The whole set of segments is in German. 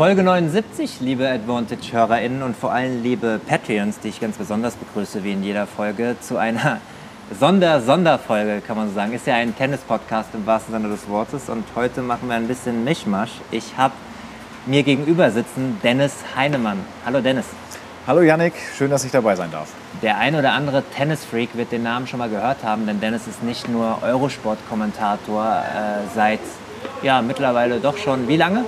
Folge 79, liebe Advantage-HörerInnen und vor allem liebe Patreons, die ich ganz besonders begrüße, wie in jeder Folge, zu einer Sonder-Sonderfolge, kann man so sagen. Ist ja ein Tennis-Podcast im wahrsten Sinne des Wortes und heute machen wir ein bisschen Mischmasch. Ich habe mir gegenüber sitzen Dennis Heinemann. Hallo Dennis. Hallo Yannick, schön, dass ich dabei sein darf. Der ein oder andere Tennis-Freak wird den Namen schon mal gehört haben, denn Dennis ist nicht nur Eurosport-Kommentator äh, seit ja, mittlerweile doch schon wie lange?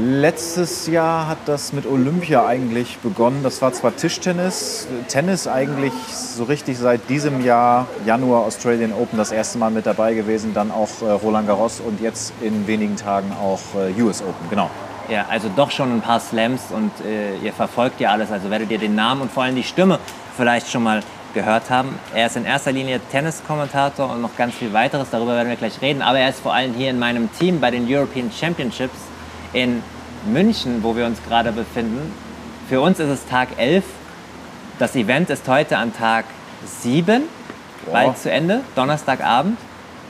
Letztes Jahr hat das mit Olympia eigentlich begonnen. Das war zwar Tischtennis, Tennis eigentlich so richtig seit diesem Jahr, Januar Australian Open, das erste Mal mit dabei gewesen, dann auch äh, Roland Garros und jetzt in wenigen Tagen auch äh, US Open, genau. Ja, also doch schon ein paar Slams und äh, ihr verfolgt ja alles, also werdet ihr den Namen und vor allem die Stimme vielleicht schon mal gehört haben. Er ist in erster Linie Tenniskommentator und noch ganz viel weiteres, darüber werden wir gleich reden, aber er ist vor allem hier in meinem Team bei den European Championships in München, wo wir uns gerade befinden. Für uns ist es Tag 11. Das Event ist heute an Tag 7, Boah. bald zu Ende, Donnerstagabend.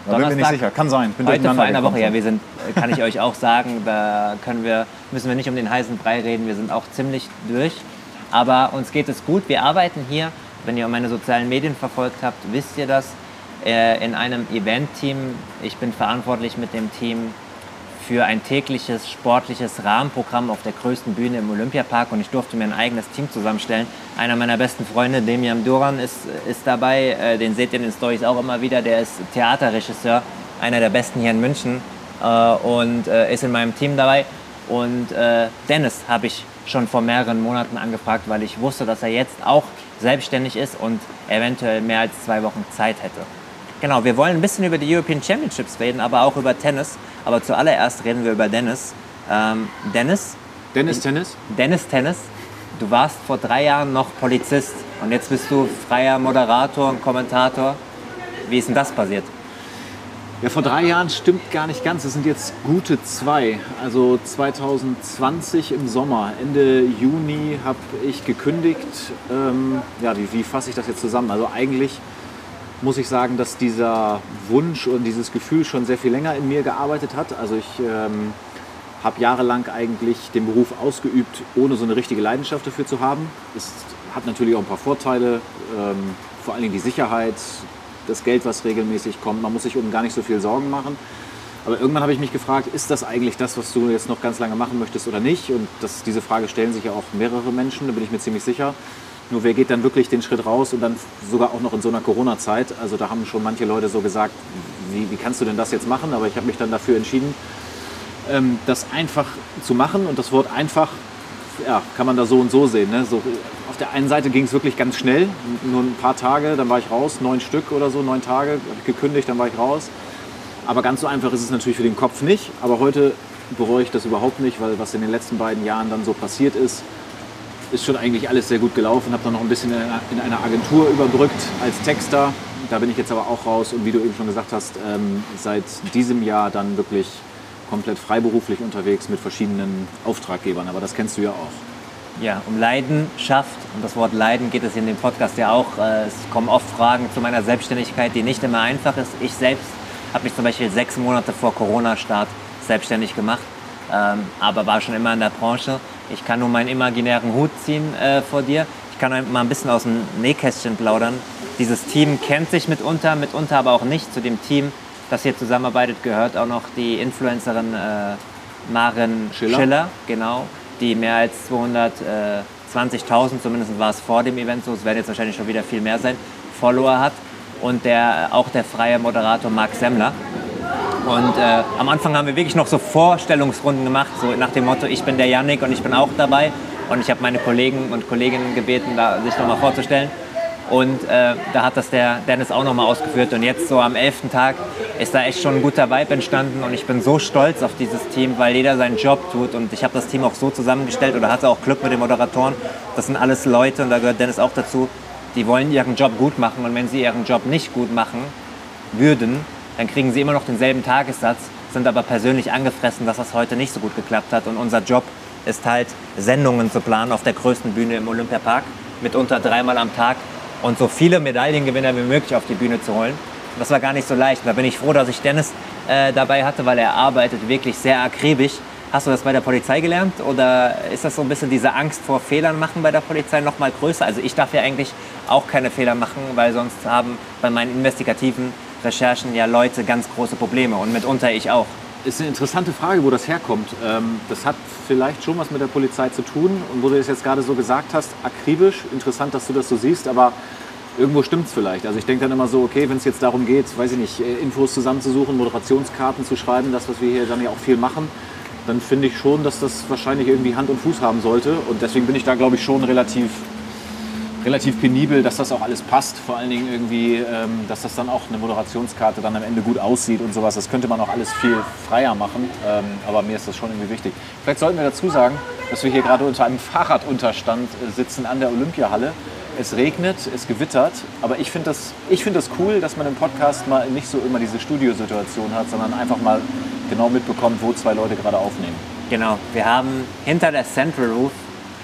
Da bin ich nicht sicher, kann sein. Bin heute vor einer Woche, ja, wir sind, kann ich euch auch sagen, da können wir, müssen wir nicht um den heißen Brei reden, wir sind auch ziemlich durch. Aber uns geht es gut. Wir arbeiten hier, wenn ihr meine sozialen Medien verfolgt habt, wisst ihr das, äh, in einem Event-Team. Ich bin verantwortlich mit dem Team für ein tägliches sportliches Rahmenprogramm auf der größten Bühne im Olympiapark und ich durfte mir ein eigenes Team zusammenstellen. Einer meiner besten Freunde, Demian Duran, ist, ist dabei. Äh, den seht ihr in den Stories auch immer wieder. Der ist Theaterregisseur, einer der besten hier in München äh, und äh, ist in meinem Team dabei. Und Dennis habe ich schon vor mehreren Monaten angefragt, weil ich wusste, dass er jetzt auch selbstständig ist und eventuell mehr als zwei Wochen Zeit hätte. Genau, wir wollen ein bisschen über die European Championships reden, aber auch über Tennis. Aber zuallererst reden wir über Dennis. Ähm, Dennis? Dennis Tennis? Dennis Tennis. Du warst vor drei Jahren noch Polizist und jetzt bist du freier Moderator und Kommentator. Wie ist denn das passiert? Ja, vor drei Jahren stimmt gar nicht ganz. Es sind jetzt gute zwei. Also 2020 im Sommer, Ende Juni habe ich gekündigt. Ähm, ja, wie, wie fasse ich das jetzt zusammen? Also eigentlich muss ich sagen, dass dieser Wunsch und dieses Gefühl schon sehr viel länger in mir gearbeitet hat. Also ich ähm, habe jahrelang eigentlich den Beruf ausgeübt, ohne so eine richtige Leidenschaft dafür zu haben. Es hat natürlich auch ein paar Vorteile, ähm, vor allen Dingen die Sicherheit, das Geld, was regelmäßig kommt. Man muss sich um gar nicht so viel Sorgen machen. Aber irgendwann habe ich mich gefragt, ist das eigentlich das, was du jetzt noch ganz lange machen möchtest oder nicht? Und das, diese Frage stellen sich ja auch mehrere Menschen, da bin ich mir ziemlich sicher. Nur wer geht dann wirklich den Schritt raus und dann sogar auch noch in so einer Corona-Zeit? Also da haben schon manche Leute so gesagt, wie, wie kannst du denn das jetzt machen? Aber ich habe mich dann dafür entschieden, ähm, das einfach zu machen. Und das Wort einfach ja, kann man da so und so sehen. Ne? So, auf der einen Seite ging es wirklich ganz schnell, nur ein paar Tage, dann war ich raus, neun Stück oder so, neun Tage, habe ich gekündigt, dann war ich raus. Aber ganz so einfach ist es natürlich für den Kopf nicht. Aber heute bereue ich das überhaupt nicht, weil was in den letzten beiden Jahren dann so passiert ist, ist schon eigentlich alles sehr gut gelaufen. Habe dann noch ein bisschen in einer Agentur überbrückt als Texter. Da bin ich jetzt aber auch raus und wie du eben schon gesagt hast, ähm, seit diesem Jahr dann wirklich komplett freiberuflich unterwegs mit verschiedenen Auftraggebern. Aber das kennst du ja auch. Ja, um Leidenschaft und das Wort Leiden geht es in dem Podcast ja auch. Äh, es kommen oft Fragen zu meiner Selbstständigkeit, die nicht immer einfach ist. Ich selbst habe mich zum Beispiel sechs Monate vor Corona-Start selbstständig gemacht, ähm, aber war schon immer in der Branche ich kann nur meinen imaginären Hut ziehen äh, vor dir. Ich kann mal ein bisschen aus dem Nähkästchen plaudern. Dieses Team kennt sich mitunter, mitunter aber auch nicht. Zu dem Team, das hier zusammenarbeitet, gehört auch noch die Influencerin äh, Maren Schiller. Schiller, genau, die mehr als 220.000, zumindest war es vor dem Event so, es werden jetzt wahrscheinlich schon wieder viel mehr sein, Follower hat. Und der, auch der freie Moderator Marc Semmler. Und äh, am Anfang haben wir wirklich noch so Vorstellungsrunden gemacht, so nach dem Motto, ich bin der Yannick und ich bin auch dabei. Und ich habe meine Kollegen und Kolleginnen gebeten, da, sich nochmal vorzustellen. Und äh, da hat das der Dennis auch nochmal ausgeführt. Und jetzt so am elften Tag ist da echt schon ein guter Vibe entstanden. Und ich bin so stolz auf dieses Team, weil jeder seinen Job tut. Und ich habe das Team auch so zusammengestellt oder hatte auch Glück mit den Moderatoren. Das sind alles Leute, und da gehört Dennis auch dazu, die wollen ihren Job gut machen. Und wenn sie ihren Job nicht gut machen würden, dann kriegen sie immer noch denselben Tagessatz, sind aber persönlich angefressen, dass das heute nicht so gut geklappt hat. Und unser Job ist halt, Sendungen zu planen auf der größten Bühne im Olympiapark, mitunter dreimal am Tag und so viele Medaillengewinner wie möglich auf die Bühne zu holen. Das war gar nicht so leicht. Da bin ich froh, dass ich Dennis äh, dabei hatte, weil er arbeitet wirklich sehr akribisch. Hast du das bei der Polizei gelernt oder ist das so ein bisschen diese Angst vor Fehlern machen bei der Polizei noch mal größer? Also ich darf ja eigentlich auch keine Fehler machen, weil sonst haben bei meinen investigativen Recherchen ja Leute ganz große Probleme und mitunter ich auch. Ist eine interessante Frage, wo das herkommt. Ähm, das hat vielleicht schon was mit der Polizei zu tun und wo du es jetzt gerade so gesagt hast, akribisch. Interessant, dass du das so siehst, aber irgendwo stimmt es vielleicht. Also ich denke dann immer so, okay, wenn es jetzt darum geht, weiß ich nicht, äh, Infos zusammenzusuchen, Moderationskarten zu schreiben, das, was wir hier dann ja auch viel machen, dann finde ich schon, dass das wahrscheinlich irgendwie Hand und Fuß haben sollte. Und deswegen bin ich da, glaube ich, schon relativ, relativ penibel, dass das auch alles passt. Vor allen Dingen irgendwie, ähm, dass das dann auch eine Moderationskarte dann am Ende gut aussieht und sowas. Das könnte man auch alles viel freier machen. Ähm, aber mir ist das schon irgendwie wichtig. Vielleicht sollten wir dazu sagen, dass wir hier gerade unter einem Fahrradunterstand äh, sitzen an der Olympiahalle. Es regnet, es gewittert, aber ich finde das, find das cool, dass man im Podcast mal nicht so immer diese Studiosituation hat, sondern einfach mal genau mitbekommt, wo zwei Leute gerade aufnehmen. Genau, wir haben hinter der Central Roof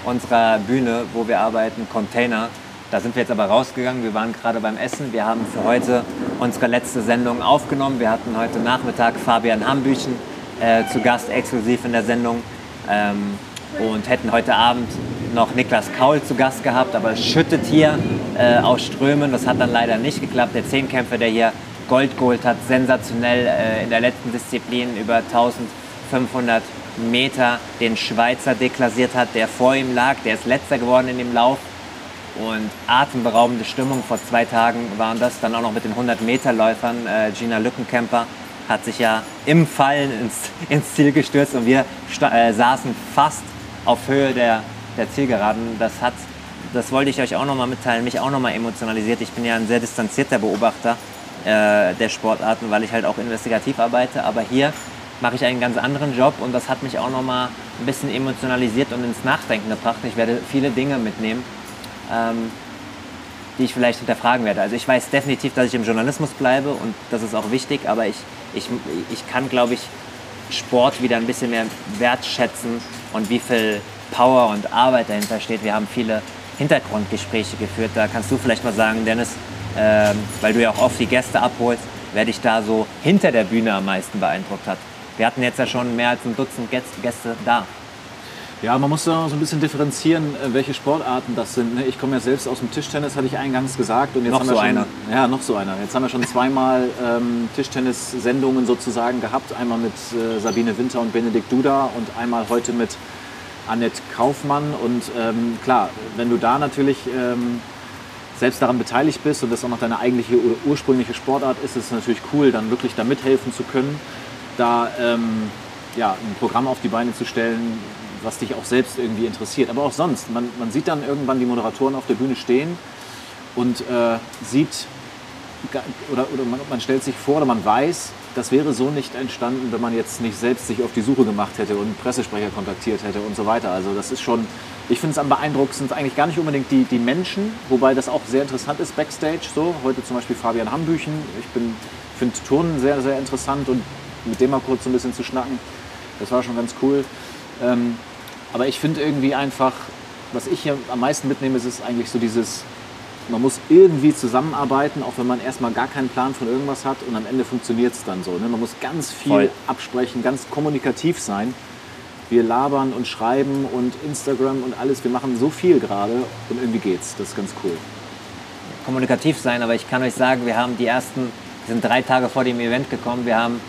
unserer Bühne, wo wir arbeiten, Container. Da sind wir jetzt aber rausgegangen. Wir waren gerade beim Essen. Wir haben für heute unsere letzte Sendung aufgenommen. Wir hatten heute Nachmittag Fabian Hambüchen äh, zu Gast exklusiv in der Sendung ähm, und hätten heute Abend noch Niklas Kaul zu Gast gehabt, aber es schüttet hier äh, aus Strömen. Das hat dann leider nicht geklappt. Der Zehnkämpfer, der hier Gold geholt hat, sensationell äh, in der letzten Disziplin über 1500 Meter den Schweizer deklassiert hat, der vor ihm lag. Der ist letzter geworden in dem Lauf. Und atemberaubende Stimmung. Vor zwei Tagen waren das dann auch noch mit den 100-Meter-Läufern. Äh, Gina Lückenkämper hat sich ja im Fallen ins, ins Ziel gestürzt und wir äh, saßen fast auf Höhe der, der Zielgeraden. Das, hat, das wollte ich euch auch noch mal mitteilen, mich auch noch mal emotionalisiert. Ich bin ja ein sehr distanzierter Beobachter äh, der Sportarten, weil ich halt auch investigativ arbeite. Aber hier mache ich einen ganz anderen Job und das hat mich auch noch mal ein bisschen emotionalisiert und ins Nachdenken gebracht. Ich werde viele Dinge mitnehmen, ähm, die ich vielleicht hinterfragen werde. Also ich weiß definitiv, dass ich im Journalismus bleibe und das ist auch wichtig, aber ich, ich, ich kann, glaube ich, Sport wieder ein bisschen mehr wertschätzen und wie viel Power und Arbeit dahinter steht. Wir haben viele Hintergrundgespräche geführt. Da kannst du vielleicht mal sagen, Dennis, ähm, weil du ja auch oft die Gäste abholst, wer dich da so hinter der Bühne am meisten beeindruckt hat. Wir hatten jetzt ja schon mehr als ein Dutzend Gäste da. Ja, man muss da so ein bisschen differenzieren, äh, welche Sportarten das sind. Ne? Ich komme ja selbst aus dem Tischtennis, hatte ich eingangs gesagt. Und jetzt noch haben wir so schon, einer. Ja, noch so einer. Jetzt haben wir schon zweimal ähm, Tischtennis-Sendungen sozusagen gehabt. Einmal mit äh, Sabine Winter und Benedikt Duda und einmal heute mit Annette Kaufmann. Und ähm, klar, wenn du da natürlich ähm, selbst daran beteiligt bist und das auch noch deine eigentliche oder ursprüngliche Sportart ist, ist es natürlich cool, dann wirklich da mithelfen zu können, da ähm, ja, ein Programm auf die Beine zu stellen, was dich auch selbst irgendwie interessiert. Aber auch sonst, man, man sieht dann irgendwann die Moderatoren auf der Bühne stehen und äh, sieht, oder, oder man, man stellt sich vor oder man weiß, das wäre so nicht entstanden, wenn man jetzt nicht selbst sich auf die Suche gemacht hätte und Pressesprecher kontaktiert hätte und so weiter. Also das ist schon, ich finde es am beeindruckendsten eigentlich gar nicht unbedingt die, die Menschen, wobei das auch sehr interessant ist backstage. So heute zum Beispiel Fabian Hambüchen. Ich finde Turnen sehr, sehr interessant und mit dem mal kurz so ein bisschen zu schnacken, das war schon ganz cool. Ähm, aber ich finde irgendwie einfach, was ich hier am meisten mitnehme, ist, ist eigentlich so dieses man muss irgendwie zusammenarbeiten, auch wenn man erstmal gar keinen Plan von irgendwas hat und am Ende funktioniert es dann so. Ne? Man muss ganz viel Voll. absprechen, ganz kommunikativ sein. Wir labern und schreiben und Instagram und alles. Wir machen so viel gerade und irgendwie geht's. Das ist ganz cool. Kommunikativ sein, aber ich kann euch sagen, wir haben die ersten, wir sind drei Tage vor dem Event gekommen. Wir, haben,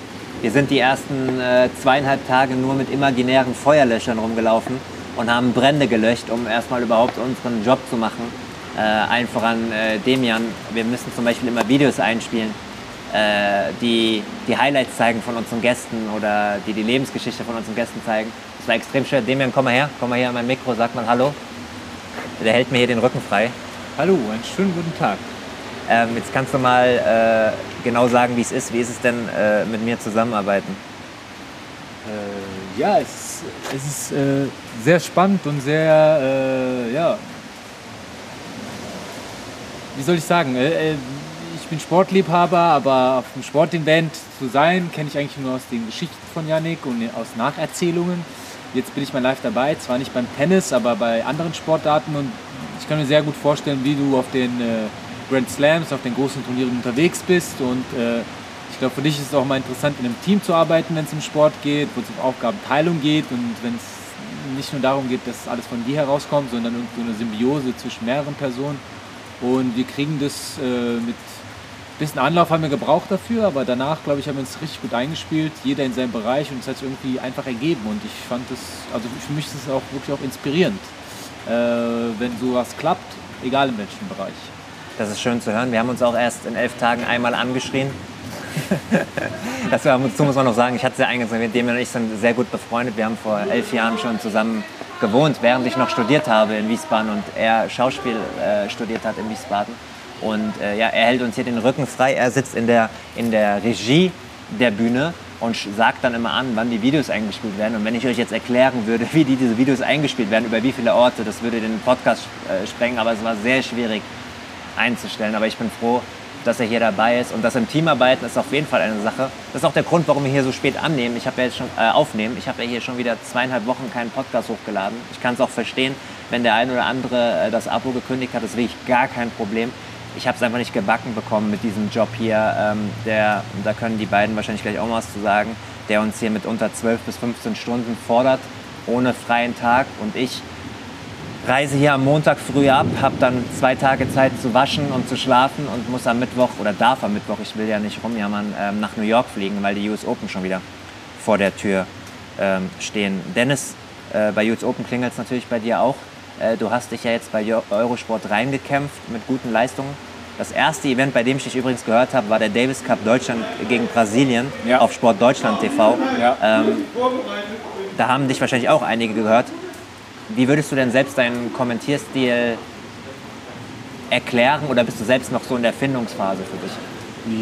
wir sind die ersten äh, zweieinhalb Tage nur mit imaginären Feuerlöschern rumgelaufen und haben Brände gelöscht, um erstmal überhaupt unseren Job zu machen äh, allen voran äh, Demian, wir müssen zum Beispiel immer Videos einspielen, äh, die die Highlights zeigen von unseren Gästen oder die die Lebensgeschichte von unseren Gästen zeigen. Das war extrem schwer. Demian, komm mal her, komm mal her an mein Mikro, sag mal Hallo. Der hält mir hier den Rücken frei. Hallo, einen schönen guten Tag. Ähm, jetzt kannst du mal äh, genau sagen, wie es ist. Wie ist es denn, äh, mit mir zusammenarbeiten? Äh, ja, es ist, es ist äh, sehr spannend und sehr, äh, ja, wie soll ich sagen, äh, ich bin Sportliebhaber, aber auf einem Sportevent zu sein, kenne ich eigentlich nur aus den Geschichten von Yannick und aus Nacherzählungen. Jetzt bin ich mal live dabei, zwar nicht beim Tennis, aber bei anderen Sportarten und ich kann mir sehr gut vorstellen, wie du auf den Grand Slams, auf den großen Turnieren unterwegs bist und Ich glaube, für dich ist es auch mal interessant, in einem Team zu arbeiten, wenn es um Sport geht, wo es um Aufgabenteilung geht und wenn es nicht nur darum geht, dass alles von dir herauskommt, sondern irgendwie eine Symbiose zwischen mehreren Personen. Und wir kriegen das äh, mit ein bisschen Anlauf haben wir gebraucht dafür, aber danach, glaube ich, haben wir uns richtig gut eingespielt, jeder in seinem Bereich und es hat sich irgendwie einfach ergeben. Und ich fand das, also für mich ist es auch wirklich auch inspirierend, äh, wenn sowas klappt, egal in welchem Bereich. Das ist schön zu hören. Wir haben uns auch erst in elf Tagen einmal angeschrien. Dazu muss man noch sagen, ich hatte es ja eingangs erwähnt, Damien und ich sind sehr gut befreundet. Wir haben vor elf Jahren schon zusammen gewohnt, während ich noch studiert habe in Wiesbaden und er Schauspiel äh, studiert hat in Wiesbaden. Und äh, ja, er hält uns hier den Rücken frei. Er sitzt in der, in der Regie der Bühne und sagt dann immer an, wann die Videos eingespielt werden. Und wenn ich euch jetzt erklären würde, wie die, diese Videos eingespielt werden, über wie viele Orte, das würde den Podcast äh, sprengen. Aber es war sehr schwierig einzustellen. Aber ich bin froh, dass er hier dabei ist. Und das im Team arbeiten ist auf jeden Fall eine Sache. Das ist auch der Grund, warum wir hier so spät annehmen. Ich habe ja jetzt schon äh, aufnehmen. Ich habe ja hier schon wieder zweieinhalb Wochen keinen Podcast hochgeladen. Ich kann es auch verstehen, wenn der ein oder andere äh, das Abo gekündigt hat. Das ist wirklich gar kein Problem ich habe es einfach nicht gebacken bekommen mit diesem Job hier. Ähm, der, da können die beiden wahrscheinlich gleich auch mal was zu sagen, der uns hier mit unter 12 bis 15 Stunden fordert, ohne freien Tag. Und ich reise hier am Montag früh ab, habe dann zwei Tage Zeit zu waschen und zu schlafen und muss am Mittwoch oder darf am Mittwoch, ich will ja nicht rumjammern, ähm, nach New York fliegen, weil die US Open schon wieder vor der Tür ähm, stehen. Dennis, äh, bei US Open klingelt es natürlich bei dir auch. Äh, du hast dich ja jetzt bei Eurosport reingekämpft mit guten Leistungen. Das erste Event, bei dem ich dich übrigens gehört habe, war der Davis Cup Deutschland gegen Brasilien ja. auf Sport Deutschland TV. Ja. Ähm, da haben dich wahrscheinlich auch einige gehört. Wie würdest du denn selbst deinen Kommentierstil erklären oder bist du selbst noch so in der Findungsphase für dich?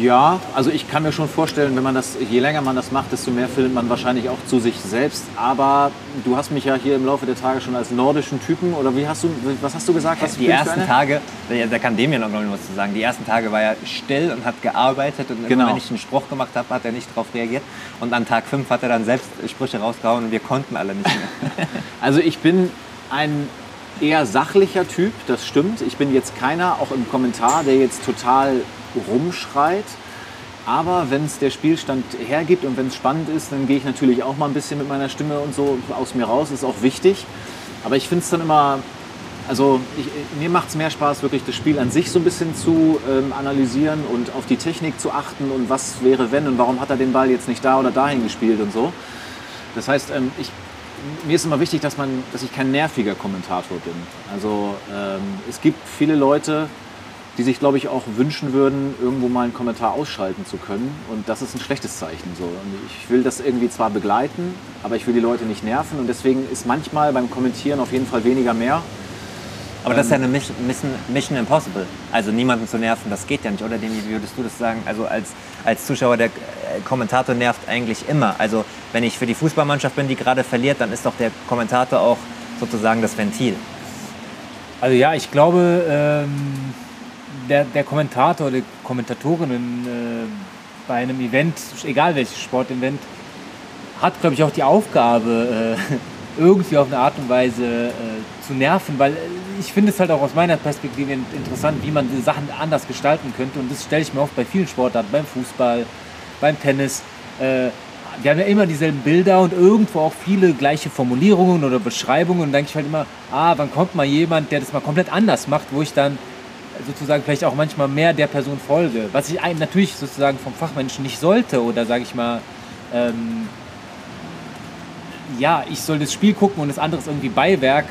Ja, also ich kann mir schon vorstellen, wenn man das, je länger man das macht, desto mehr findet man wahrscheinlich auch zu sich selbst. Aber du hast mich ja hier im Laufe der Tage schon als nordischen Typen oder wie hast du, was hast du gesagt? Was die ersten Tage, da kann dem ja noch was zu sagen. Die ersten Tage war er still und hat gearbeitet und genau. immer, wenn ich einen Spruch gemacht habe, hat er nicht darauf reagiert. Und an Tag 5 hat er dann selbst Sprüche rausgehauen und wir konnten alle nicht mehr. also ich bin ein eher sachlicher Typ, das stimmt. Ich bin jetzt keiner, auch im Kommentar, der jetzt total rumschreit. Aber wenn es der Spielstand hergibt und wenn es spannend ist, dann gehe ich natürlich auch mal ein bisschen mit meiner Stimme und so aus mir raus. Ist auch wichtig. Aber ich finde es dann immer, also ich, mir macht es mehr Spaß, wirklich das Spiel an sich so ein bisschen zu ähm, analysieren und auf die Technik zu achten und was wäre wenn und warum hat er den Ball jetzt nicht da oder dahin gespielt und so. Das heißt, ähm, ich, mir ist immer wichtig, dass, man, dass ich kein nerviger Kommentator bin. Also ähm, es gibt viele Leute, die sich, glaube ich, auch wünschen würden, irgendwo mal einen Kommentar ausschalten zu können. Und das ist ein schlechtes Zeichen. So. Und ich will das irgendwie zwar begleiten, aber ich will die Leute nicht nerven. Und deswegen ist manchmal beim Kommentieren auf jeden Fall weniger mehr. Aber das ist ja eine Mission Impossible. Also niemanden zu nerven, das geht ja nicht, oder? Wie würdest du das sagen? Also als, als Zuschauer, der äh, Kommentator nervt eigentlich immer. Also wenn ich für die Fußballmannschaft bin, die gerade verliert, dann ist doch der Kommentator auch sozusagen das Ventil. Also ja, ich glaube, ähm der, der Kommentator, die Kommentatorin in, äh, bei einem Event, egal welches Sportevent, hat, glaube ich, auch die Aufgabe, äh, irgendwie auf eine Art und Weise äh, zu nerven, weil ich finde es halt auch aus meiner Perspektive interessant, wie man Sachen anders gestalten könnte. Und das stelle ich mir oft bei vielen Sportarten, beim Fußball, beim Tennis. Äh, wir haben ja immer dieselben Bilder und irgendwo auch viele gleiche Formulierungen oder Beschreibungen. Und dann denke ich halt immer, ah, wann kommt mal jemand, der das mal komplett anders macht, wo ich dann sozusagen vielleicht auch manchmal mehr der Person folge. Was ich natürlich sozusagen vom Fachmenschen nicht sollte oder sage ich mal, ähm, ja, ich soll das Spiel gucken und das andere ist irgendwie Beiwerk.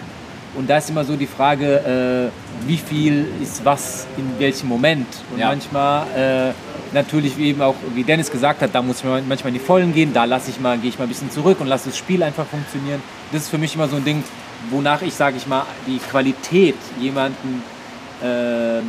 Und da ist immer so die Frage, äh, wie viel ist was in welchem Moment. Und ja. manchmal äh, natürlich, wie eben auch wie Dennis gesagt hat, da muss ich manchmal in die Vollen gehen, da lasse ich mal, gehe ich mal ein bisschen zurück und lasse das Spiel einfach funktionieren. Das ist für mich immer so ein Ding, wonach ich, sage ich mal, die Qualität jemanden ähm,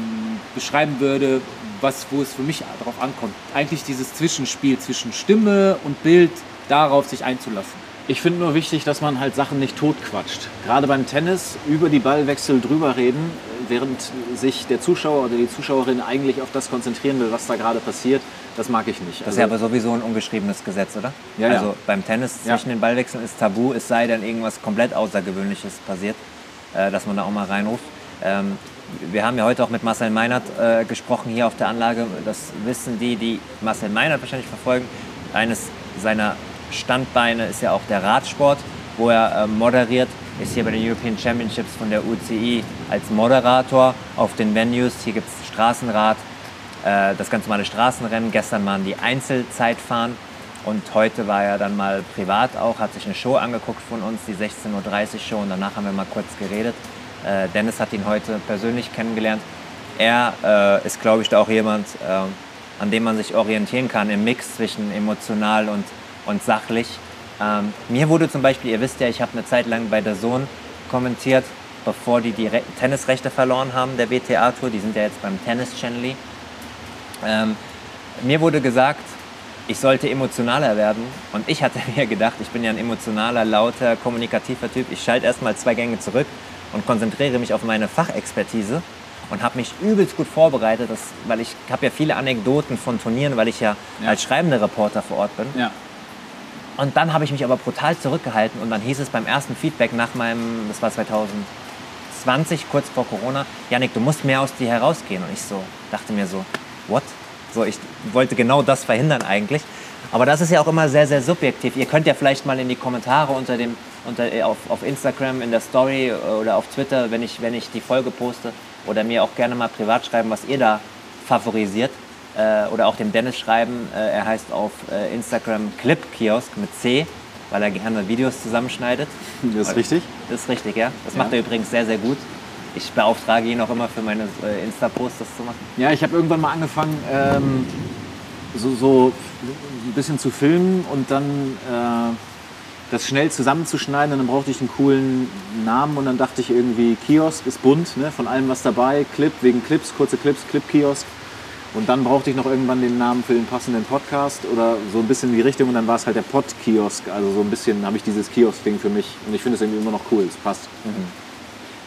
beschreiben würde, was, wo es für mich darauf ankommt. Eigentlich dieses Zwischenspiel zwischen Stimme und Bild, darauf sich einzulassen. Ich finde nur wichtig, dass man halt Sachen nicht totquatscht. Gerade beim Tennis über die Ballwechsel drüber reden, während sich der Zuschauer oder die Zuschauerin eigentlich auf das konzentrieren will, was da gerade passiert. Das mag ich nicht. Das also, ist ja aber sowieso ein ungeschriebenes Gesetz, oder? Ja, also ja. beim Tennis zwischen ja. den Ballwechseln ist tabu, es sei denn irgendwas komplett Außergewöhnliches passiert, äh, dass man da auch mal reinruft. Wir haben ja heute auch mit Marcel Meinert äh, gesprochen hier auf der Anlage. Das wissen die, die Marcel Meinert wahrscheinlich verfolgen. Eines seiner Standbeine ist ja auch der Radsport, wo er äh, moderiert. Ist hier bei den European Championships von der UCI als Moderator auf den Venues. Hier gibt es Straßenrad, äh, das ganz normale Straßenrennen. Gestern waren die Einzelzeitfahren und heute war er dann mal privat auch, hat sich eine Show angeguckt von uns, die 16.30 Uhr Show und danach haben wir mal kurz geredet. Äh, Dennis hat ihn heute persönlich kennengelernt. Er äh, ist, glaube ich, da auch jemand, äh, an dem man sich orientieren kann im Mix zwischen emotional und, und sachlich. Ähm, mir wurde zum Beispiel, ihr wisst ja, ich habe eine Zeit lang bei der Sohn kommentiert, bevor die die Re Tennisrechte verloren haben, der WTA-Tour. Die sind ja jetzt beim Tennis Channel. Ähm, mir wurde gesagt, ich sollte emotionaler werden. Und ich hatte mir gedacht, ich bin ja ein emotionaler, lauter, kommunikativer Typ. Ich schalte erstmal zwei Gänge zurück und konzentriere mich auf meine Fachexpertise und habe mich übelst gut vorbereitet, das, weil ich habe ja viele Anekdoten von Turnieren, weil ich ja, ja. als schreibender Reporter vor Ort bin. Ja. Und dann habe ich mich aber brutal zurückgehalten und dann hieß es beim ersten Feedback nach meinem, das war 2020, kurz vor Corona, Janik, du musst mehr aus dir herausgehen. Und ich so dachte mir so, what? So, ich wollte genau das verhindern eigentlich. Aber das ist ja auch immer sehr, sehr subjektiv. Ihr könnt ja vielleicht mal in die Kommentare unter dem, unter, äh, auf, auf Instagram, in der Story oder auf Twitter, wenn ich, wenn ich die Folge poste, oder mir auch gerne mal privat schreiben, was ihr da favorisiert. Äh, oder auch dem Dennis schreiben. Äh, er heißt auf äh, Instagram Clip Kiosk mit C, weil er gerne Videos zusammenschneidet. Das ist richtig? Das ist richtig, ja. Das ja. macht er übrigens sehr, sehr gut. Ich beauftrage ihn auch immer für meine äh, Insta-Posts das zu machen. Ja, ich habe irgendwann mal angefangen, ähm, so, so ein bisschen zu filmen und dann äh, das schnell zusammenzuschneiden. Und dann brauchte ich einen coolen Namen und dann dachte ich irgendwie, Kiosk ist bunt, ne, von allem was dabei. Clip wegen Clips, kurze Clips, Clip-Kiosk. Und dann brauchte ich noch irgendwann den Namen für den passenden Podcast oder so ein bisschen in die Richtung und dann war es halt der Pod-Kiosk. Also so ein bisschen habe ich dieses Kiosk-Ding für mich und ich finde es irgendwie immer noch cool, es passt. Mhm.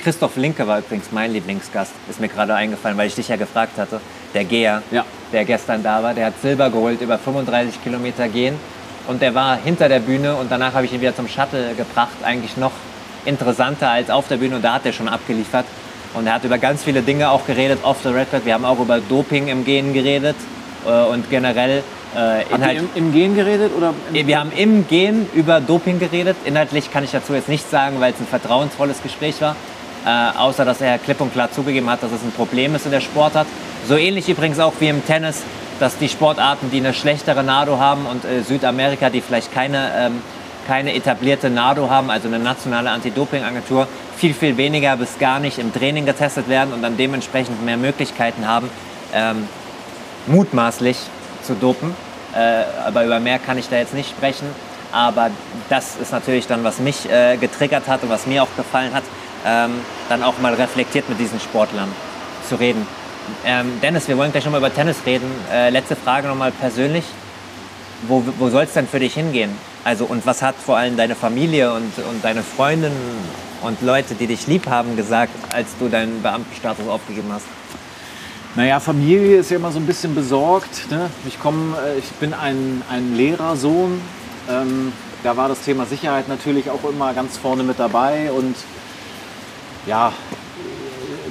Christoph Linke war übrigens mein Lieblingsgast, ist mir gerade eingefallen, weil ich dich ja gefragt hatte. Der Geher, ja. der gestern da war, der hat Silber geholt, über 35 Kilometer gehen. Und der war hinter der Bühne und danach habe ich ihn wieder zum Shuttle gebracht. Eigentlich noch interessanter als auf der Bühne und da hat er schon abgeliefert. Und er hat über ganz viele Dinge auch geredet, off the record. Wir haben auch über Doping im Gehen geredet äh, und generell äh, Inhalt, im, im, Gehen geredet? Oder wir haben im Gehen über Doping geredet. Inhaltlich kann ich dazu jetzt nichts sagen, weil es ein vertrauensvolles Gespräch war. Äh, außer dass er klipp und klar zugegeben hat, dass es ein Problem ist in der Sportart. So ähnlich übrigens auch wie im Tennis, dass die Sportarten, die eine schlechtere NADO haben und äh, Südamerika, die vielleicht keine, ähm, keine etablierte NADO haben, also eine nationale Anti-Doping-Agentur, viel, viel weniger bis gar nicht im Training getestet werden und dann dementsprechend mehr Möglichkeiten haben, ähm, mutmaßlich zu dopen. Äh, aber über mehr kann ich da jetzt nicht sprechen. Aber das ist natürlich dann, was mich äh, getriggert hat und was mir auch gefallen hat, ähm, dann auch mal reflektiert mit diesen Sportlern zu reden. Ähm, Dennis, wir wollen gleich nochmal über Tennis reden. Äh, letzte Frage nochmal persönlich. Wo, wo soll es denn für dich hingehen? Also, und was hat vor allem deine Familie und, und deine Freundinnen und Leute, die dich lieb haben, gesagt, als du deinen Beamtenstatus aufgegeben hast? Naja, Familie ist ja immer so ein bisschen besorgt. Ne? Ich, komm, äh, ich bin ein, ein Lehrersohn. Ähm, da war das Thema Sicherheit natürlich auch immer ganz vorne mit dabei. Und ja,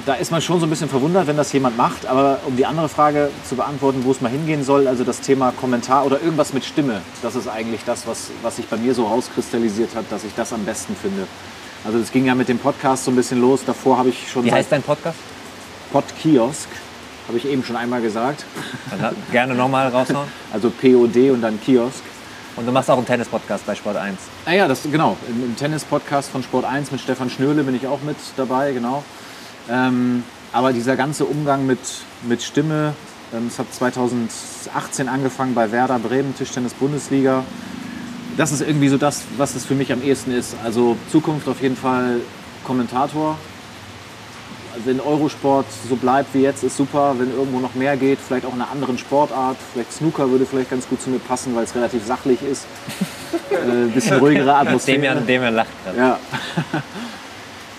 da ist man schon so ein bisschen verwundert, wenn das jemand macht. Aber um die andere Frage zu beantworten, wo es mal hingehen soll, also das Thema Kommentar oder irgendwas mit Stimme, das ist eigentlich das, was, was sich bei mir so rauskristallisiert hat, dass ich das am besten finde. Also es ging ja mit dem Podcast so ein bisschen los. Davor habe ich schon. Wie heißt dein Podcast? Podkiosk. Habe ich eben schon einmal gesagt. Dann gerne nochmal raushauen. Also POD und dann Kiosk. Und du machst auch einen Tennis-Podcast bei Sport 1. Ah ja, das, genau. Im, im Tennis-Podcast von Sport 1 mit Stefan Schnürle bin ich auch mit dabei, genau. Ähm, aber dieser ganze Umgang mit, mit Stimme, ähm, es hat 2018 angefangen bei Werder Bremen, Tischtennis-Bundesliga. Das ist irgendwie so das, was es für mich am ehesten ist. Also Zukunft auf jeden Fall Kommentator, wenn Eurosport so bleibt wie jetzt, ist super. Wenn irgendwo noch mehr geht, vielleicht auch in einer anderen Sportart. Vielleicht Snooker würde vielleicht ganz gut zu mir passen, weil es relativ sachlich ist. Ein äh, bisschen ruhigere Atmosphäre. Dem, dem er lacht gerade. Ja.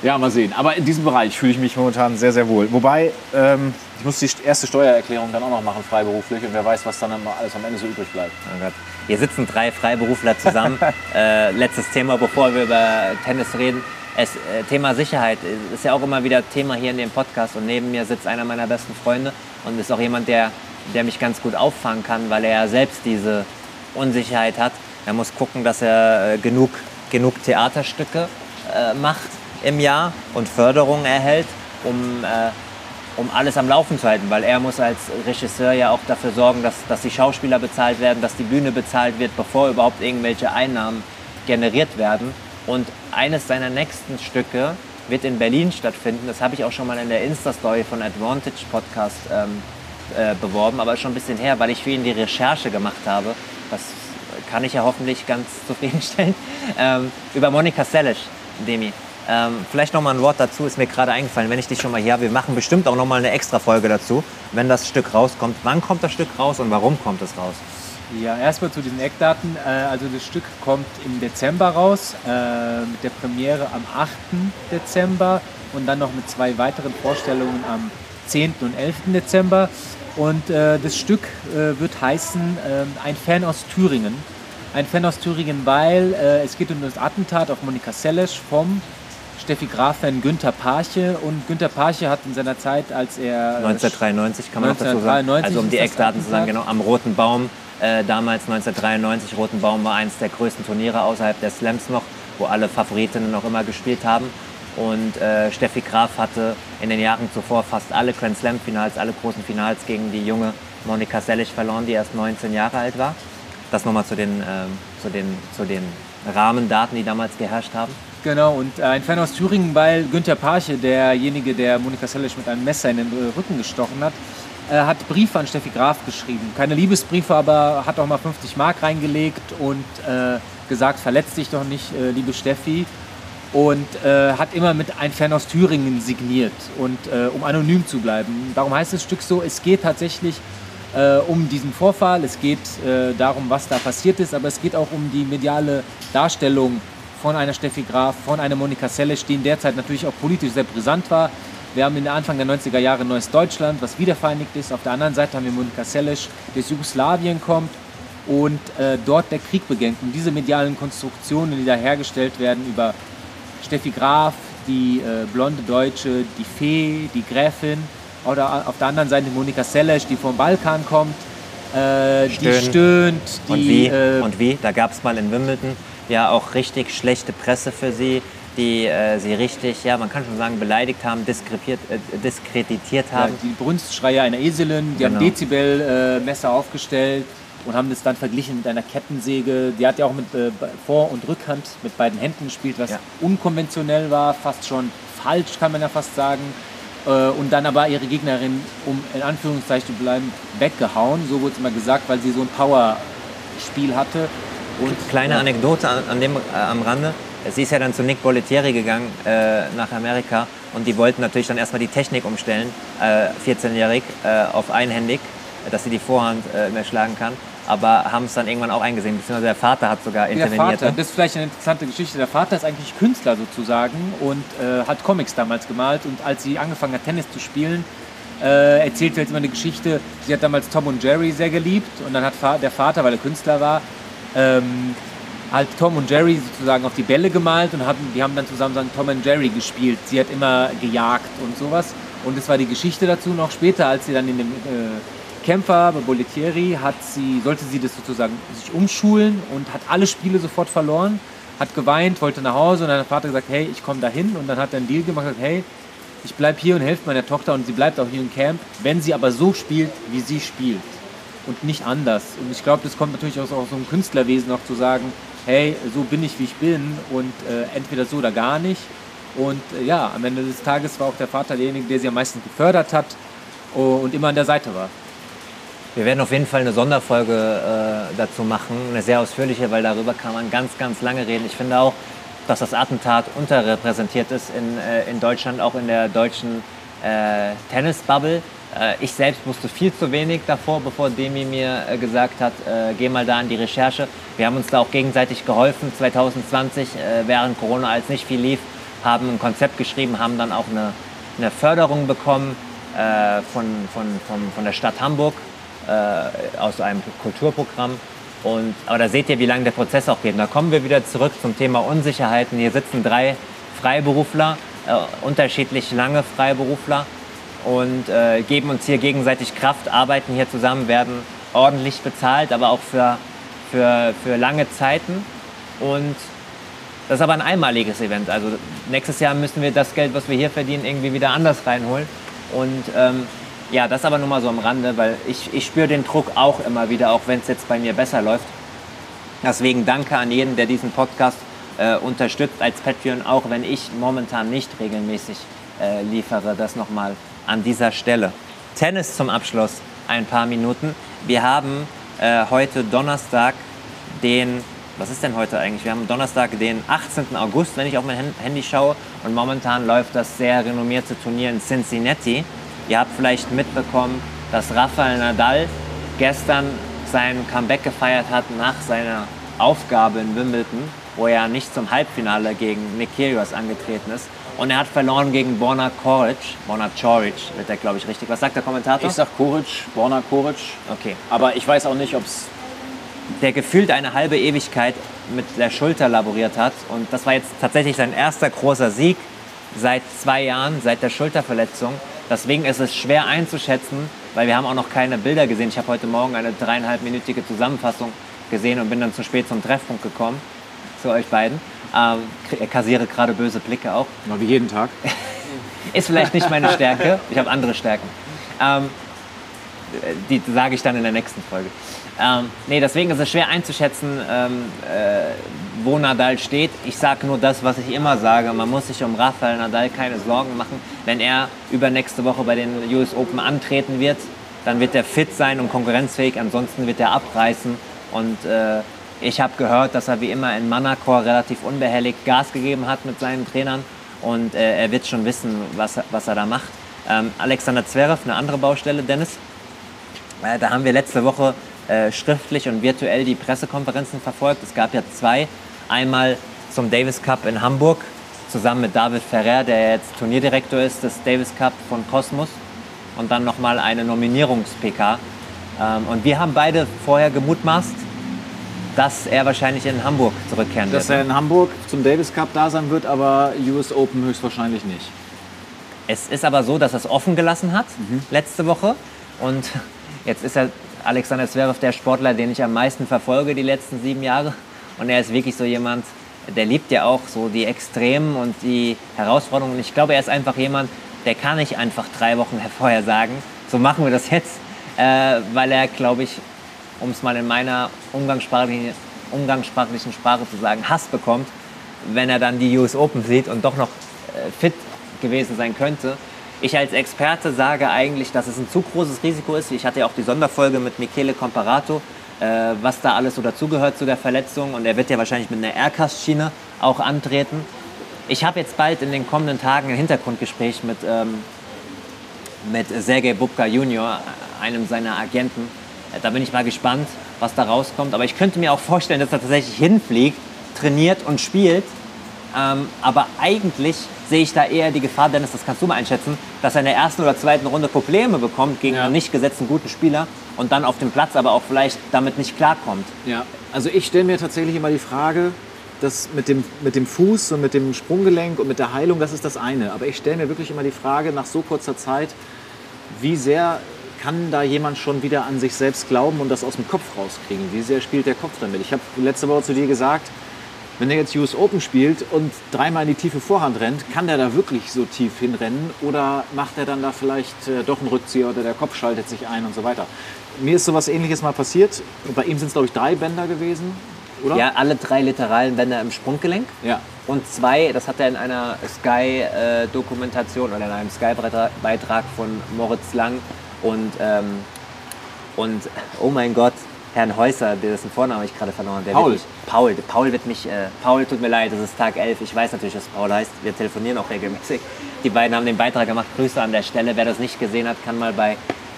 ja, mal sehen. Aber in diesem Bereich fühle ich mich momentan sehr, sehr wohl. Wobei, ähm, ich muss die erste Steuererklärung dann auch noch machen, freiberuflich. Und wer weiß, was dann alles am Ende so übrig bleibt. Oh Gott. Hier sitzen drei Freiberufler zusammen. äh, letztes Thema, bevor wir über Tennis reden. Es, äh, Thema Sicherheit ist ja auch immer wieder Thema hier in dem Podcast und neben mir sitzt einer meiner besten Freunde und ist auch jemand, der, der mich ganz gut auffangen kann, weil er ja selbst diese Unsicherheit hat. Er muss gucken, dass er äh, genug, genug Theaterstücke äh, macht im Jahr und Förderung erhält, um, äh, um alles am Laufen zu halten, weil er muss als Regisseur ja auch dafür sorgen, dass, dass die Schauspieler bezahlt werden, dass die Bühne bezahlt wird, bevor überhaupt irgendwelche Einnahmen generiert werden. Und eines seiner nächsten Stücke wird in Berlin stattfinden. Das habe ich auch schon mal in der Insta-Story von Advantage Podcast ähm, äh, beworben, aber schon ein bisschen her, weil ich für ihn die Recherche gemacht habe. Das kann ich ja hoffentlich ganz zufriedenstellen. Ähm, über Monika Seles, Demi. Ähm, vielleicht noch mal ein Wort dazu, ist mir gerade eingefallen, wenn ich dich schon mal hier habe. Wir machen bestimmt auch noch mal eine extra Folge dazu, wenn das Stück rauskommt. Wann kommt das Stück raus und warum kommt es raus? Ja, erstmal zu diesen Eckdaten. Äh, also das Stück kommt im Dezember raus, äh, mit der Premiere am 8. Dezember und dann noch mit zwei weiteren Vorstellungen am 10. und 11. Dezember. Und äh, das Stück wird heißen Ein Fan aus Thüringen. Ein Fan aus Thüringen, weil es geht um das Attentat auf Monika Seles vom Steffi Graf-Fan Günther Parche. Und Günther Parche hat in seiner Zeit, als er... 1993 kann man 1993 noch dazu sagen. Also um die Eckdaten zu sagen, genau, am Roten Baum äh, damals 1993, Roten Baum war eines der größten Turniere außerhalb der Slams noch, wo alle Favoritinnen noch immer gespielt haben. Und äh, Steffi Graf hatte in den Jahren zuvor fast alle Grand Slam Finals, alle großen Finals gegen die junge Monika Sellig verloren, die erst 19 Jahre alt war. Das nochmal zu den, äh, zu, den, zu den Rahmendaten, die damals geherrscht haben. Genau, und äh, ein Fan aus Thüringen, weil Günther Parche, derjenige, der Monika Sellig mit einem Messer in den Rücken gestochen hat, hat Briefe an Steffi Graf geschrieben. Keine Liebesbriefe, aber hat auch mal 50 Mark reingelegt und äh, gesagt, verletz dich doch nicht, äh, liebe Steffi. Und äh, hat immer mit ein Fan aus Thüringen signiert und äh, um anonym zu bleiben. Darum heißt das Stück so, es geht tatsächlich äh, um diesen Vorfall, es geht darum, was da passiert ist, aber es geht auch um die mediale Darstellung von einer Steffi Graf, von einer Monika Seles, die in der Zeit natürlich auch politisch sehr brisant war, wir haben in der Anfang der 90er Jahre neues Deutschland, was wiedervereinigt ist. Auf der anderen Seite haben wir Monika Seles, die aus Jugoslawien kommt und äh, dort der Krieg beginnt. Und diese medialen Konstruktionen, die da hergestellt werden über Steffi Graf, die äh, blonde Deutsche, die Fee, die Gräfin, oder auf der anderen Seite Monika Seles, die vom Balkan kommt, äh, die stöhnt. Die, und wie? Äh, und wie? Da gab es mal in Wimbledon ja auch richtig schlechte Presse für sie die äh, sie richtig, ja, man kann schon sagen, beleidigt haben, äh, diskreditiert haben. Ja, die Brunstschreie einer Eselin, die genau. haben Dezibelmesser aufgestellt und haben das dann verglichen mit einer Kettensäge. Die hat ja auch mit äh, Vor- und Rückhand mit beiden Händen gespielt, was ja. unkonventionell war, fast schon falsch, kann man ja fast sagen. Äh, und dann aber ihre Gegnerin, um in Anführungszeichen zu bleiben, weggehauen. So wurde es immer gesagt, weil sie so ein Power-Spiel hatte. Und, Kleine. Anekdote an, an dem, äh, am Rande. Sie ist ja dann zu Nick Bollettieri gegangen äh, nach Amerika und die wollten natürlich dann erstmal die Technik umstellen, äh, 14-jährig, äh, auf einhändig, dass sie die Vorhand äh, mehr schlagen kann. Aber haben es dann irgendwann auch eingesehen, beziehungsweise der Vater hat sogar interveniert. Der Vater, das ist vielleicht eine interessante Geschichte. Der Vater ist eigentlich Künstler sozusagen und äh, hat Comics damals gemalt. Und als sie angefangen hat, Tennis zu spielen, äh, erzählt sie jetzt immer eine Geschichte. Sie hat damals Tom und Jerry sehr geliebt und dann hat der Vater, weil er Künstler war, ähm, halt Tom und Jerry sozusagen auf die Bälle gemalt und haben, die haben dann zusammen sagen, Tom und Jerry gespielt. Sie hat immer gejagt und sowas. Und es war die Geschichte dazu noch später, als sie dann in dem äh, Kämpfer bei Bollettieri hat sie, sollte sie das sozusagen sich umschulen und hat alle Spiele sofort verloren, hat geweint, wollte nach Hause und dann hat der Vater gesagt, hey, ich komme dahin und dann hat er einen Deal gemacht, gesagt, hey, ich bleibe hier und helfe meiner Tochter und sie bleibt auch hier im Camp, wenn sie aber so spielt, wie sie spielt und nicht anders. Und ich glaube, das kommt natürlich auch so einem Künstlerwesen auch zu sagen, hey, so bin ich, wie ich bin und äh, entweder so oder gar nicht. Und äh, ja, am Ende des Tages war auch der Vater derjenige, der sie am meisten gefördert hat und immer an der Seite war. Wir werden auf jeden Fall eine Sonderfolge äh, dazu machen, eine sehr ausführliche, weil darüber kann man ganz, ganz lange reden. Ich finde auch, dass das Attentat unterrepräsentiert ist in, äh, in Deutschland, auch in der deutschen äh, Tennisbubble. Äh, ich selbst wusste viel zu wenig davor, bevor Demi mir äh, gesagt hat, äh, geh mal da in die Recherche. Wir haben uns da auch gegenseitig geholfen. 2020, während Corona als nicht viel lief, haben ein Konzept geschrieben, haben dann auch eine, eine Förderung bekommen von, von, von, von der Stadt Hamburg aus einem Kulturprogramm. Und, aber da seht ihr, wie lange der Prozess auch geht. Und da kommen wir wieder zurück zum Thema Unsicherheiten. Hier sitzen drei Freiberufler, äh, unterschiedlich lange Freiberufler und äh, geben uns hier gegenseitig Kraft, arbeiten hier zusammen, werden ordentlich bezahlt, aber auch für, für, für lange Zeiten. Und das ist aber ein einmaliges Event. Also nächstes Jahr müssen wir das Geld, was wir hier verdienen, irgendwie wieder anders reinholen. Und ähm, ja, das aber nur mal so am Rande, weil ich, ich spüre den Druck auch immer wieder, auch wenn es jetzt bei mir besser läuft. Deswegen danke an jeden, der diesen Podcast äh, unterstützt als Patreon, auch wenn ich momentan nicht regelmäßig äh, liefere. Das nochmal an dieser Stelle. Tennis zum Abschluss, ein paar Minuten. Wir haben äh, heute Donnerstag den, was ist denn heute eigentlich? Wir haben Donnerstag den 18. August, wenn ich auf mein Handy schaue. Und momentan läuft das sehr renommierte Turnier in Cincinnati. Ihr habt vielleicht mitbekommen, dass Rafael Nadal gestern sein Comeback gefeiert hat nach seiner Aufgabe in Wimbledon, wo er nicht zum Halbfinale gegen Nick Kyrgios angetreten ist. Und er hat verloren gegen Borna Koric. Borna Coric wird er, glaube ich, richtig. Was sagt der Kommentator? Ich sag Koric, Borna Koric. Okay. Aber ich weiß auch nicht, ob es der gefühlt eine halbe Ewigkeit mit der Schulter laboriert hat. Und das war jetzt tatsächlich sein erster großer Sieg seit zwei Jahren, seit der Schulterverletzung. Deswegen ist es schwer einzuschätzen, weil wir haben auch noch keine Bilder gesehen. Ich habe heute Morgen eine dreieinhalbminütige Zusammenfassung gesehen und bin dann zu spät zum Treffpunkt gekommen zu euch beiden. Ähm, kassiere gerade böse Blicke auch. Mal wie jeden Tag. ist vielleicht nicht meine Stärke. Ich habe andere Stärken. Ähm, die sage ich dann in der nächsten Folge. Ähm, nee, deswegen ist es schwer einzuschätzen, ähm, äh, wo Nadal steht. Ich sage nur das, was ich immer sage. Man muss sich um Rafael Nadal keine Sorgen machen. Wenn er übernächste Woche bei den US Open antreten wird, dann wird er fit sein und konkurrenzfähig. Ansonsten wird er abreißen. Und äh, ich habe gehört, dass er wie immer in Manacor relativ unbehelligt Gas gegeben hat mit seinen Trainern. Und äh, er wird schon wissen, was, was er da macht. Ähm, Alexander Zverev, eine andere Baustelle, Dennis. Äh, da haben wir letzte Woche äh, schriftlich und virtuell die Pressekonferenzen verfolgt. Es gab ja zwei. Einmal zum Davis Cup in Hamburg, zusammen mit David Ferrer, der jetzt Turnierdirektor ist des Davis Cup von Cosmos. Und dann nochmal eine Nominierungs-PK. Ähm, und wir haben beide vorher gemutmaßt, dass er wahrscheinlich in Hamburg zurückkehren wird. Dass er in Hamburg zum Davis Cup da sein wird, aber US Open höchstwahrscheinlich nicht. Es ist aber so, dass er es offen gelassen hat mhm. letzte Woche. Und jetzt ist er Alexander Zverev der Sportler, den ich am meisten verfolge die letzten sieben Jahre. Und er ist wirklich so jemand, der liebt ja auch so die Extremen und die Herausforderungen. Und ich glaube, er ist einfach jemand, der kann nicht einfach drei Wochen vorher sagen, so machen wir das jetzt, äh, weil er, glaube ich, um es mal in meiner umgangssprachlichen, umgangssprachlichen Sprache zu sagen, Hass bekommt, wenn er dann die US Open sieht und doch noch äh, fit gewesen sein könnte. Ich als Experte sage eigentlich, dass es ein zu großes Risiko ist. Ich hatte ja auch die Sonderfolge mit Michele Comparato, äh, was da alles so dazugehört zu der Verletzung. Und er wird ja wahrscheinlich mit einer Aircast-Schiene auch antreten. Ich habe jetzt bald in den kommenden Tagen ein Hintergrundgespräch mit, ähm, mit Sergei Bubka Junior, einem seiner Agenten. Äh, da bin ich mal gespannt, was da rauskommt. Aber ich könnte mir auch vorstellen, dass er tatsächlich hinfliegt, trainiert und spielt. Ähm, aber eigentlich sehe ich da eher die Gefahr, Dennis, das kannst du mal einschätzen, dass er in der ersten oder zweiten Runde Probleme bekommt gegen ja. einen nicht gesetzten guten Spieler und dann auf dem Platz aber auch vielleicht damit nicht klarkommt. Ja, also ich stelle mir tatsächlich immer die Frage, das mit dem, mit dem Fuß und mit dem Sprunggelenk und mit der Heilung, das ist das eine. Aber ich stelle mir wirklich immer die Frage nach so kurzer Zeit, wie sehr kann da jemand schon wieder an sich selbst glauben und das aus dem Kopf rauskriegen? Wie sehr spielt der Kopf damit? Ich habe letzte Woche zu dir gesagt, wenn er jetzt US Open spielt und dreimal in die tiefe Vorhand rennt, kann der da wirklich so tief hinrennen oder macht er dann da vielleicht äh, doch einen Rückzieher oder der Kopf schaltet sich ein und so weiter? Mir ist sowas ähnliches mal passiert. Bei ihm sind es, glaube ich, drei Bänder gewesen, oder? Ja, alle drei literalen Bänder im Sprunggelenk. Ja. Und zwei, das hat er in einer Sky-Dokumentation oder in einem Sky-Beitrag von Moritz Lang und, ähm, und oh mein Gott, Herrn Häuser, dessen Vorname ich gerade verloren habe. Paul. Mich, Paul. Paul wird mich, äh, Paul, tut mir leid, es ist Tag 11. Ich weiß natürlich, dass Paul heißt. Wir telefonieren auch regelmäßig. Die beiden haben den Beitrag gemacht. Grüße an der Stelle. Wer das nicht gesehen hat, kann mal bei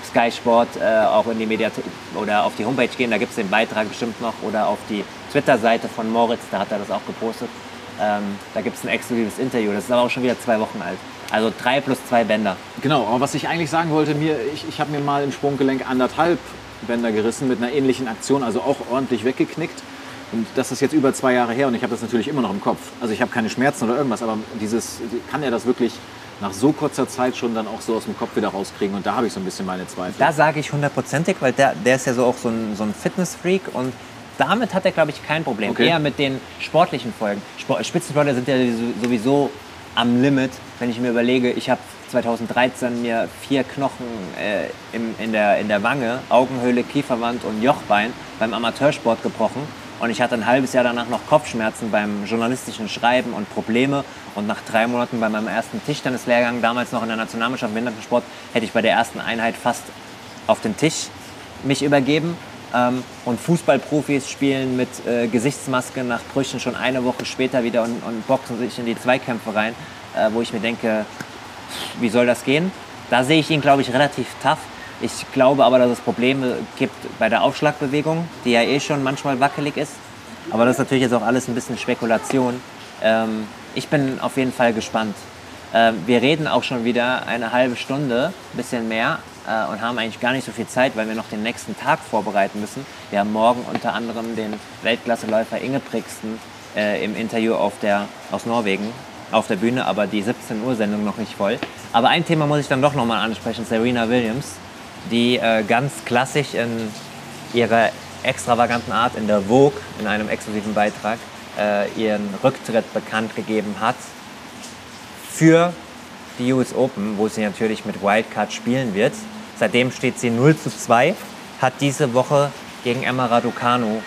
Sky Sport äh, auch in die Mediathek oder auf die Homepage gehen. Da gibt es den Beitrag bestimmt noch. Oder auf die Twitter-Seite von Moritz, da hat er das auch gepostet. Ähm, da gibt es ein exklusives Interview. Das ist aber auch schon wieder zwei Wochen alt. Also drei plus zwei Bänder. Genau, aber was ich eigentlich sagen wollte, mir, ich, ich habe mir mal im Sprunggelenk anderthalb Bänder gerissen mit einer ähnlichen Aktion, also auch ordentlich weggeknickt. Und das ist jetzt über zwei Jahre her und ich habe das natürlich immer noch im Kopf. Also ich habe keine Schmerzen oder irgendwas, aber dieses, kann er das wirklich nach so kurzer Zeit schon dann auch so aus dem Kopf wieder rauskriegen? Und da habe ich so ein bisschen meine Zweifel. Da sage ich hundertprozentig, weil der, der ist ja so auch so ein, so ein Fitnessfreak und damit hat er, glaube ich, kein Problem. Okay. Eher mit den sportlichen Folgen. Sport, Spitzensportler sind ja sowieso am Limit, wenn ich mir überlege, ich habe 2013 mir vier Knochen äh, im, in, der, in der Wange, Augenhöhle, Kieferwand und Jochbein beim Amateursport gebrochen. Und ich hatte ein halbes Jahr danach noch Kopfschmerzen beim journalistischen Schreiben und Probleme. Und nach drei Monaten bei meinem ersten Tischtennislehrgang, damals noch in der Nationalmannschaft im Behindertensport, hätte ich bei der ersten Einheit fast auf den Tisch mich übergeben. Ähm, und Fußballprofis spielen mit äh, Gesichtsmaske nach Brüchen schon eine Woche später wieder und, und boxen sich in die Zweikämpfe rein, äh, wo ich mir denke, wie soll das gehen? Da sehe ich ihn, glaube ich, relativ tough. Ich glaube aber, dass es Probleme gibt bei der Aufschlagbewegung, die ja eh schon manchmal wackelig ist. Aber das ist natürlich jetzt auch alles ein bisschen Spekulation. Ähm, ich bin auf jeden Fall gespannt. Ähm, wir reden auch schon wieder eine halbe Stunde, ein bisschen mehr, äh, und haben eigentlich gar nicht so viel Zeit, weil wir noch den nächsten Tag vorbereiten müssen. Wir haben morgen unter anderem den Weltklasseläufer Ingebrigtsen äh, im Interview auf der, aus Norwegen auf der Bühne, aber die 17 Uhr Sendung noch nicht voll. Aber ein Thema muss ich dann doch nochmal ansprechen, Serena Williams, die äh, ganz klassisch in ihrer extravaganten Art in der Vogue, in einem exklusiven Beitrag, äh, ihren Rücktritt bekannt gegeben hat für die US Open, wo sie natürlich mit Wildcard spielen wird. Seitdem steht sie 0 zu 2, hat diese Woche gegen Emma Raducanu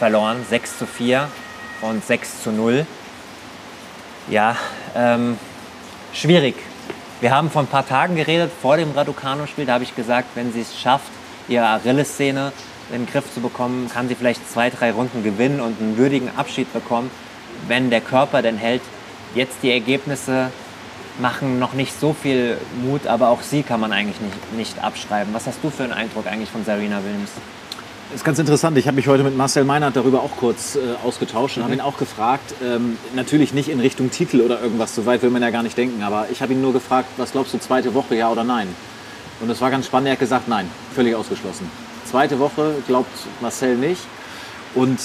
verloren, 6 zu 4 und 6 zu 0. Ja, ähm, schwierig. Wir haben vor ein paar Tagen geredet, vor dem Raducano-Spiel, da habe ich gesagt, wenn sie es schafft, ihre Achillessehne in den Griff zu bekommen, kann sie vielleicht zwei, drei Runden gewinnen und einen würdigen Abschied bekommen, wenn der Körper denn hält. Jetzt die Ergebnisse machen noch nicht so viel Mut, aber auch sie kann man eigentlich nicht, nicht abschreiben. Was hast du für einen Eindruck eigentlich von Serena Williams? ist ganz interessant. Ich habe mich heute mit Marcel Meinert darüber auch kurz äh, ausgetauscht und mhm. habe ihn auch gefragt, ähm, natürlich nicht in Richtung Titel oder irgendwas, so weit will man ja gar nicht denken, aber ich habe ihn nur gefragt, was glaubst du, zweite Woche, ja oder nein? Und es war ganz spannend, er hat gesagt, nein, völlig ausgeschlossen. Zweite Woche glaubt Marcel nicht und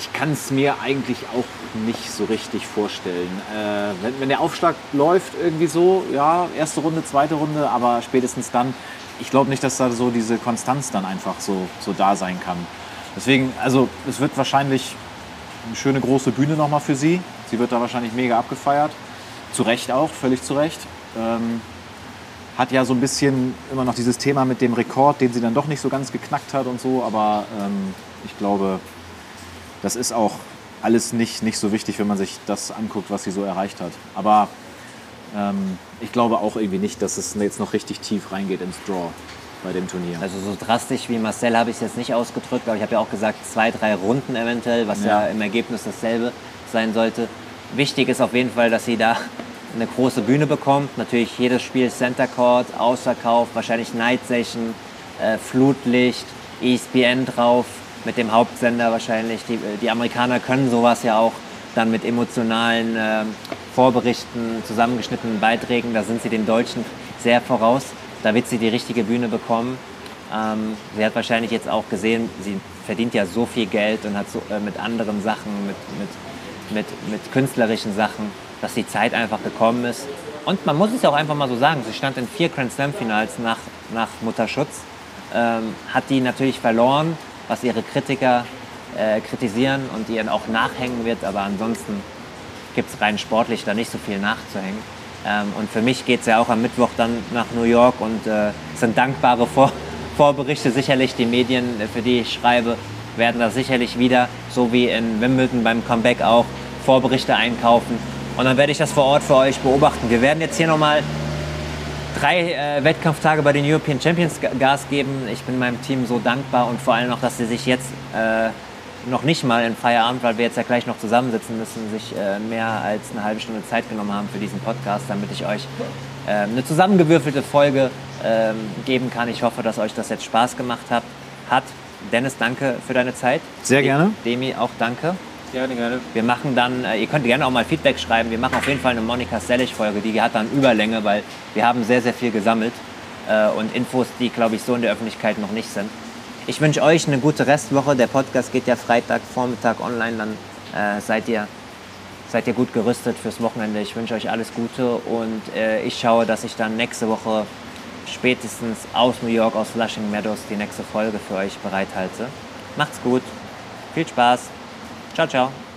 ich kann es mir eigentlich auch nicht so richtig vorstellen. Äh, wenn, wenn der Aufschlag läuft irgendwie so, ja, erste Runde, zweite Runde, aber spätestens dann ich glaube nicht, dass da so diese Konstanz dann einfach so, so da sein kann. Deswegen, also es wird wahrscheinlich eine schöne große Bühne nochmal für sie. Sie wird da wahrscheinlich mega abgefeiert. Zu Recht auch, völlig zu Recht. Ähm, hat ja so ein bisschen immer noch dieses Thema mit dem Rekord, den sie dann doch nicht so ganz geknackt hat und so. Aber ähm, ich glaube, das ist auch alles nicht, nicht so wichtig, wenn man sich das anguckt, was sie so erreicht hat. Aber ähm, ich glaube auch irgendwie nicht, dass es jetzt noch richtig tief reingeht ins Draw bei dem Turnier. Also so drastisch wie Marcel habe ich es jetzt nicht ausgedrückt, aber ich habe ja auch gesagt, zwei, drei Runden eventuell, was ja. ja im Ergebnis dasselbe sein sollte. Wichtig ist auf jeden Fall, dass sie da eine große Bühne bekommt. Natürlich jedes Spiel Center Court, Ausverkauf, wahrscheinlich Night Session, äh, Flutlicht, ESPN drauf, mit dem Hauptsender wahrscheinlich. Die, die Amerikaner können sowas ja auch dann mit emotionalen äh, Vorberichten, zusammengeschnittenen Beiträgen, da sind sie den Deutschen sehr voraus. Da wird sie die richtige Bühne bekommen. Ähm, sie hat wahrscheinlich jetzt auch gesehen, sie verdient ja so viel Geld und hat so, äh, mit anderen Sachen, mit, mit, mit, mit künstlerischen Sachen, dass die Zeit einfach gekommen ist. Und man muss es ja auch einfach mal so sagen, sie stand in vier Grand Slam-Finals nach, nach Mutterschutz, ähm, hat die natürlich verloren, was ihre Kritiker äh, kritisieren und ihr auch nachhängen wird, aber ansonsten gibt es rein sportlich da nicht so viel nachzuhängen. Ähm, und für mich geht es ja auch am Mittwoch dann nach New York und äh, sind dankbare Vor Vorberichte. Sicherlich die Medien, äh, für die ich schreibe, werden da sicherlich wieder, so wie in Wimbledon beim Comeback auch, Vorberichte einkaufen. Und dann werde ich das vor Ort für euch beobachten. Wir werden jetzt hier nochmal drei äh, Wettkampftage bei den European Champions Gas geben. Ich bin meinem Team so dankbar und vor allem auch, dass sie sich jetzt äh, noch nicht mal in Feierabend, weil wir jetzt ja gleich noch zusammensitzen müssen, sich äh, mehr als eine halbe Stunde Zeit genommen haben für diesen Podcast, damit ich euch äh, eine zusammengewürfelte Folge äh, geben kann. Ich hoffe, dass euch das jetzt Spaß gemacht hat. hat. Dennis, danke für deine Zeit. Sehr gerne. Demi, auch danke. Gerne, gerne. Wir machen dann, äh, ihr könnt gerne auch mal Feedback schreiben. Wir machen auf jeden Fall eine Monika Sellig-Folge, die hat dann Überlänge, weil wir haben sehr, sehr viel gesammelt äh, und Infos, die, glaube ich, so in der Öffentlichkeit noch nicht sind. ich wünsche euch eine gute Restwoche. Der Podcast geht ja Freitagvormittag online. Dann äh, seid, ihr, seid ihr gut gerüstet fürs Wochenende. Ich wünsche euch alles Gute und äh, ich schaue, dass ich dann nächste Woche spätestens aus New York, aus Flushing Meadows, die nächste Folge für euch bereithalte. Macht's gut. Viel Spaß. Ciao, ciao.